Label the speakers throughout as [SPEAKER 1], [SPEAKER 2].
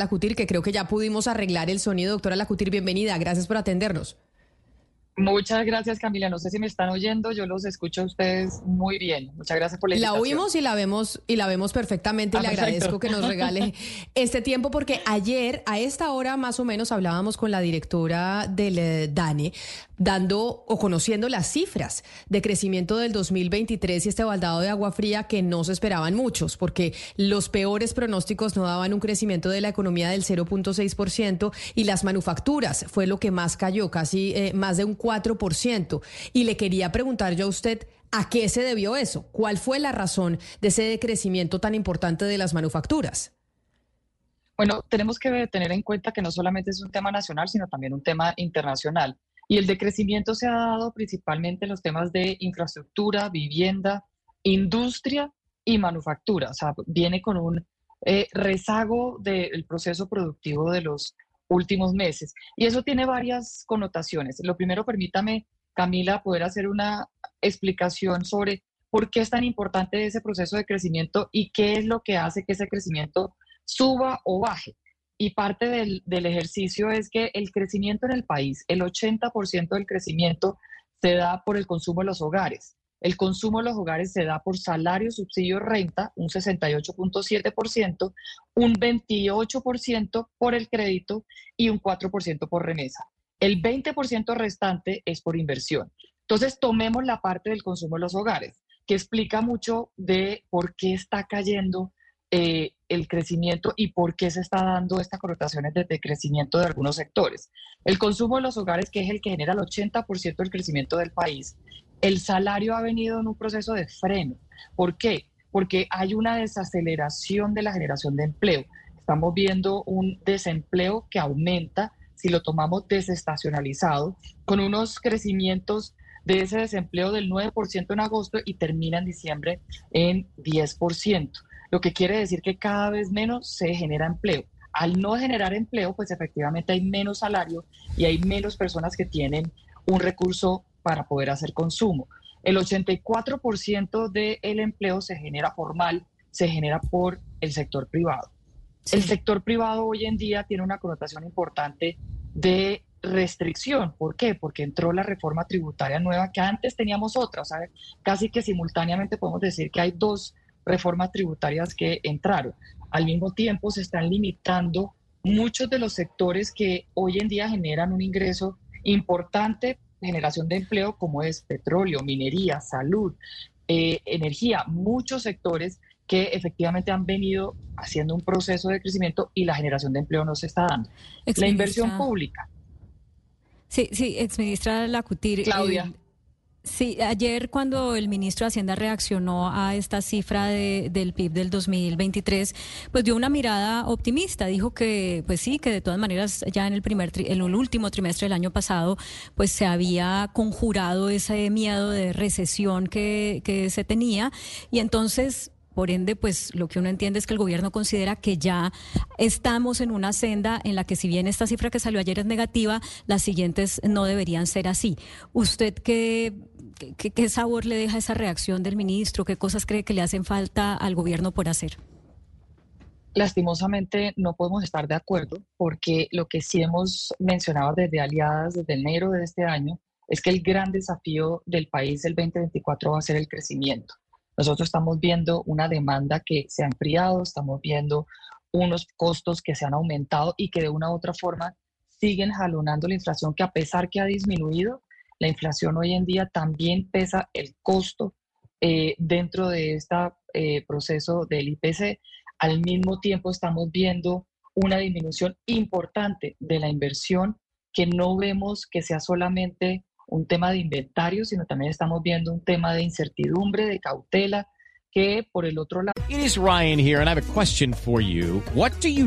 [SPEAKER 1] Lacutir, que creo que ya pudimos arreglar el sonido. Doctora Lacutir, bienvenida. Gracias por atendernos.
[SPEAKER 2] Muchas gracias, Camila. No sé si me están oyendo, yo los escucho a ustedes muy bien. Muchas gracias por la
[SPEAKER 1] La
[SPEAKER 2] invitación.
[SPEAKER 1] oímos y la vemos y la vemos perfectamente y
[SPEAKER 2] Ah,
[SPEAKER 1] le
[SPEAKER 2] perfecto.
[SPEAKER 1] agradezco que nos regale este tiempo porque ayer a esta hora más o menos hablábamos con la directora del eh, DANE dando o conociendo las cifras de crecimiento del 2023 y este baldado de agua fría que no se esperaban muchos porque los peores pronósticos no daban un crecimiento de la economía del 0.6% y las manufacturas fue lo que más cayó, casi eh, más de un 4%. Y le quería preguntar yo a usted ¿A qué se debió eso? ¿Cuál fue la razón de ese decrecimiento tan importante de las manufacturas?
[SPEAKER 2] Bueno, tenemos que tener en cuenta que no solamente es un tema nacional, sino también un tema internacional. Y el decrecimiento se ha dado principalmente en los temas de infraestructura, vivienda, industria y manufactura. O sea, viene con un eh, rezago del proceso productivo de los últimos meses. Y eso tiene varias connotaciones. Lo primero, permítame, Camila, poder hacer una explicación sobre por qué es tan importante ese proceso de crecimiento y qué es lo que hace que ese crecimiento suba o baje. Y parte del, del ejercicio es que el crecimiento en el país, el 80% del crecimiento se da por el consumo de los hogares. El consumo de los hogares se da por salario, subsidio, renta, un 68.7%, un 28% por el crédito y un 4% por remesa. El 20% restante es por inversión. Entonces, tomemos la parte del consumo de los hogares, que explica mucho de por qué está cayendo eh, el crecimiento y por qué se está dando estas connotaciones de, de crecimiento de algunos sectores. El consumo de los hogares, que es el que genera el 80% del crecimiento del país, el salario ha venido en un proceso de freno. ¿Por qué? Porque hay una desaceleración de la generación de empleo. Estamos viendo un desempleo que aumenta si lo tomamos desestacionalizado, con unos crecimientos de ese desempleo del 9% en agosto y termina en diciembre en 10%, lo que quiere decir que cada vez menos se genera empleo. Al no generar empleo, pues efectivamente hay menos salario y hay menos personas que tienen un recurso para poder hacer consumo. El 84% del empleo se genera formal, se genera por el sector privado. El sector privado hoy en día tiene una connotación importante de restricción. ¿Por qué? Porque entró la reforma tributaria nueva que antes teníamos otra. O sea, casi que simultáneamente podemos decir que hay dos reformas tributarias que entraron. Al mismo tiempo se están limitando muchos de los sectores que hoy en día generan un ingreso importante, generación de empleo, como es petróleo, minería, salud, eh, energía, muchos sectores que efectivamente han venido haciendo un proceso de crecimiento y la generación de empleo no se está dando. La inversión pública.
[SPEAKER 3] Sí, sí, exministra Lacutir.
[SPEAKER 2] Claudia.
[SPEAKER 3] Sí, ayer cuando el ministro de Hacienda reaccionó a esta cifra de- del PIB del 2023, pues dio una mirada optimista. Dijo que, pues sí, que de todas maneras ya en el primer, tri- en el último trimestre del año pasado, pues se había conjurado ese miedo de recesión que, que se tenía y entonces por ende, pues lo que uno entiende es que el gobierno considera que ya estamos en una senda en la que si bien esta cifra que salió ayer es negativa, las siguientes no deberían ser así. ¿Usted qué, qué, sabor le deja esa reacción del ministro? ¿Qué cosas cree que le hacen falta al gobierno por hacer?
[SPEAKER 2] Lastimosamente no podemos estar de acuerdo porque lo que sí hemos mencionado desde Aliadas, desde enero de este año, es que el gran desafío del país el 2024 va a ser el crecimiento. Nosotros estamos viendo una demanda que se ha enfriado, estamos viendo unos costos que se han aumentado y que de una u otra forma siguen jalonando la inflación, que a pesar que ha disminuido, la inflación hoy en día también pesa el costo eh, dentro de este proceso del IPC. Al mismo tiempo estamos viendo una disminución importante de la inversión que no vemos que sea solamente un tema de inventario, sino también estamos viendo un tema de incertidumbre, de cautela, que por el otro lado.
[SPEAKER 4] It Ryan here and I have a question for you. What do you?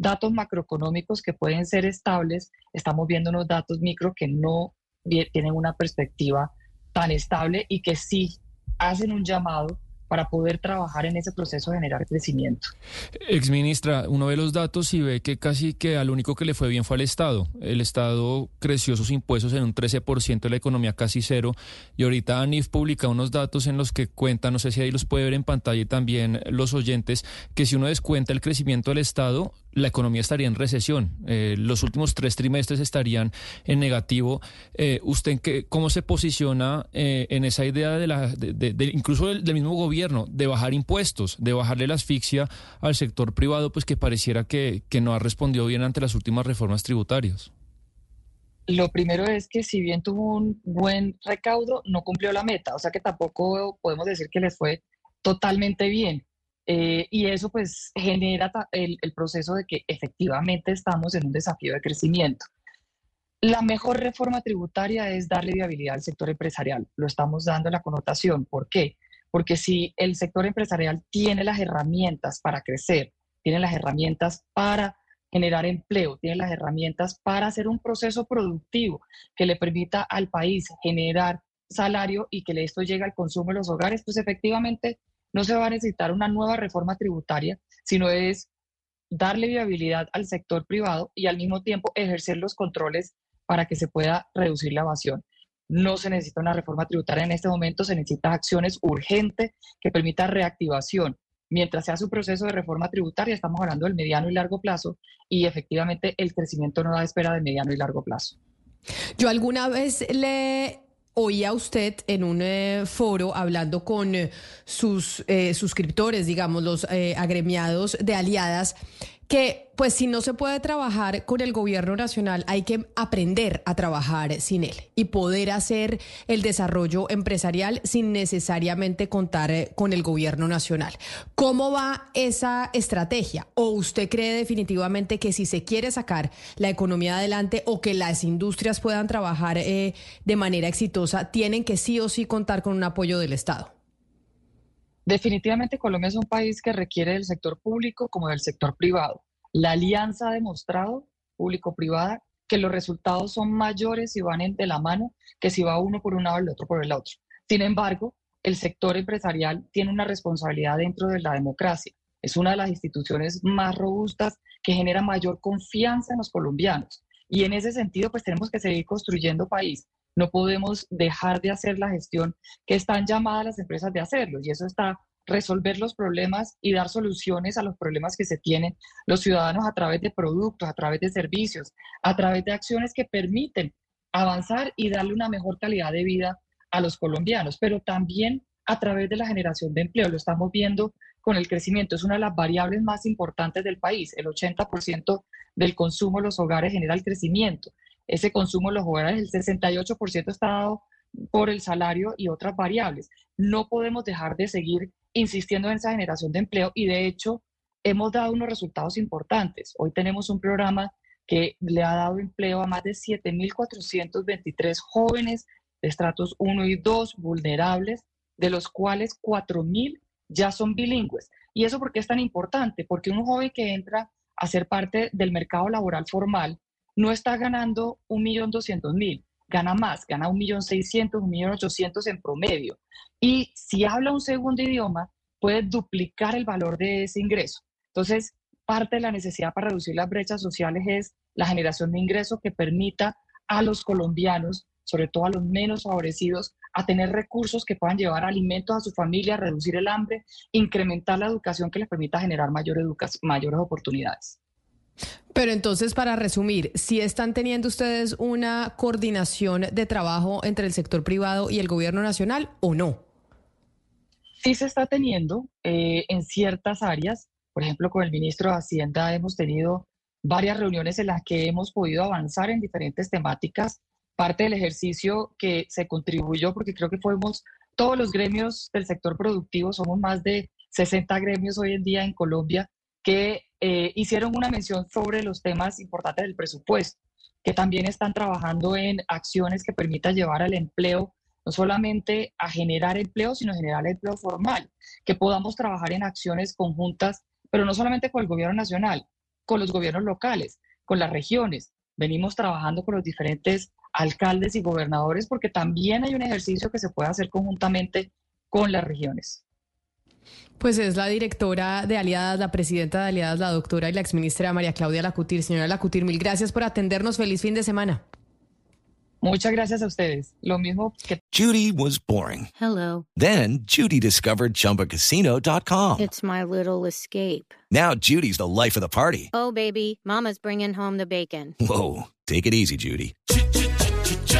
[SPEAKER 2] datos macroeconómicos que pueden ser estables, estamos viendo unos datos micro que no tienen una perspectiva tan estable y que sí hacen un llamado para poder trabajar en ese proceso de generar crecimiento.
[SPEAKER 5] Exministra, uno ve los datos y ve que casi que al único que le fue bien fue al Estado. El Estado creció sus impuestos en un 13%, la economía casi cero. Y ahorita ANIF publica unos datos en los que cuenta, no sé si ahí los puede ver en pantalla y también los oyentes, que si uno descuenta el crecimiento del Estado, la economía estaría en recesión. Eh, los últimos tres trimestres estarían en negativo. Eh, ¿Usted qué, cómo se posiciona eh, en esa idea de la, de, incluso del, mismo gobierno, de bajar impuestos, de bajarle la asfixia al sector privado, pues que pareciera que, no ha respondido bien ante las últimas reformas tributarias?
[SPEAKER 2] Lo primero es que si bien tuvo un buen recaudo, no cumplió la meta. O sea que tampoco podemos decir que les fue totalmente bien eh, y eso pues genera el, el proceso de que efectivamente estamos en un desafío de crecimiento. La mejor reforma tributaria es darle viabilidad al sector empresarial. Lo estamos dando la connotación. ¿Por qué? Porque si el sector empresarial tiene las herramientas para crecer, tiene las herramientas para generar empleo, tiene las herramientas para hacer un proceso productivo que le permita al país generar salario y que esto llegue al consumo de los hogares, pues efectivamente no se va a necesitar una nueva reforma tributaria, sino es darle viabilidad al sector privado y al mismo tiempo ejercer los controles para que se pueda reducir la evasión. No se necesita una reforma tributaria en este momento, se necesitan acciones urgentes que permitan reactivación. Mientras sea su proceso de reforma tributaria, estamos hablando del mediano y largo plazo y efectivamente el crecimiento no da espera de mediano y largo plazo.
[SPEAKER 1] Yo alguna vez le oía usted en un eh, foro hablando con eh, sus eh, suscriptores, digamos, los agremiados de aliadas, que pues si no se puede trabajar con el gobierno nacional, hay que aprender a trabajar sin él y poder hacer el desarrollo empresarial sin necesariamente contar eh, con el gobierno nacional. ¿Cómo va esa estrategia? ¿O usted cree definitivamente que si se quiere sacar la economía adelante o que las industrias puedan trabajar eh, de manera exitosa, tienen que sí o sí contar con un apoyo del Estado?
[SPEAKER 2] Definitivamente Colombia es un país que requiere del sector público como del sector privado. La alianza ha demostrado, público-privada, que los resultados son mayores si van de la mano que si va uno por un lado y el otro por el otro. Sin embargo, el sector empresarial tiene una responsabilidad dentro de la democracia. Es una de las instituciones más robustas que genera mayor confianza en los colombianos. Y en ese sentido, pues tenemos que seguir construyendo país. No podemos dejar de hacer la gestión que están llamadas las empresas de hacerlo y eso está resolver los problemas y dar soluciones a los problemas que se tienen los ciudadanos a través de productos, a través de servicios, a través de acciones que permiten avanzar y darle una mejor calidad de vida a los colombianos, pero también a través de la generación de empleo. Lo estamos viendo con el crecimiento. Es una de las variables más importantes del país. El 80% del consumo de los hogares genera el crecimiento ese consumo en los hogares, el 68% está dado por el salario y otras variables. No podemos dejar de seguir insistiendo en esa generación de empleo y de hecho hemos dado unos resultados importantes. Hoy tenemos un programa que le ha dado empleo a más de 7.423 jóvenes de estratos 1 y 2 vulnerables, de los cuales 4.000 ya son bilingües. ¿Y eso por qué es tan importante? Porque un joven que entra a ser parte del mercado laboral formal no está ganando un millón doscientos mil, gana más, gana un millón seiscientos, un millón ochocientos en promedio. Y si habla un segundo idioma, puede duplicar el valor de ese ingreso. Entonces, parte de la necesidad para reducir las brechas sociales es la generación de ingresos que permita a los colombianos, sobre todo a los menos favorecidos, a tener recursos que puedan llevar alimentos a su familia, reducir el hambre, incrementar la educación que les permita generar mayores oportunidades.
[SPEAKER 1] Pero entonces, para resumir, si están teniendo ustedes una coordinación de trabajo entre el sector privado y el gobierno nacional o no?
[SPEAKER 2] sí se está teniendo eh, en ciertas áreas. Por ejemplo, con el ministro de Hacienda hemos tenido varias reuniones en las que hemos podido avanzar en diferentes temáticas. Parte del ejercicio que se contribuyó, porque creo que fuimos todos los gremios del sector productivo, somos más de 60 gremios hoy en día en Colombia, que eh, hicieron una mención sobre los temas importantes del presupuesto, que también están trabajando en acciones que permitan llevar al empleo no solamente a generar empleo, sino generar empleo formal, que podamos trabajar en acciones conjuntas, pero no solamente con el gobierno nacional, con los gobiernos locales, con las regiones. Venimos trabajando con los diferentes alcaldes y gobernadores porque también hay un ejercicio que se puede hacer conjuntamente con las regiones.
[SPEAKER 1] Pues es la directora de Aliadas, la presidenta de Aliadas, la doctora y la exministra María Claudia Lacutir. Señora Lacutir, mil gracias por atendernos. Feliz fin de semana.
[SPEAKER 2] Muchas gracias a ustedes. Lo mismo que.
[SPEAKER 6] Judy was boring.
[SPEAKER 7] Hello.
[SPEAKER 6] Then Judy discovered chumbacasino.com.
[SPEAKER 7] It's my little escape.
[SPEAKER 6] Now Judy's the life of the party.
[SPEAKER 7] Oh, baby, Mama's bringing home the bacon.
[SPEAKER 6] Whoa. Take it easy, Judy.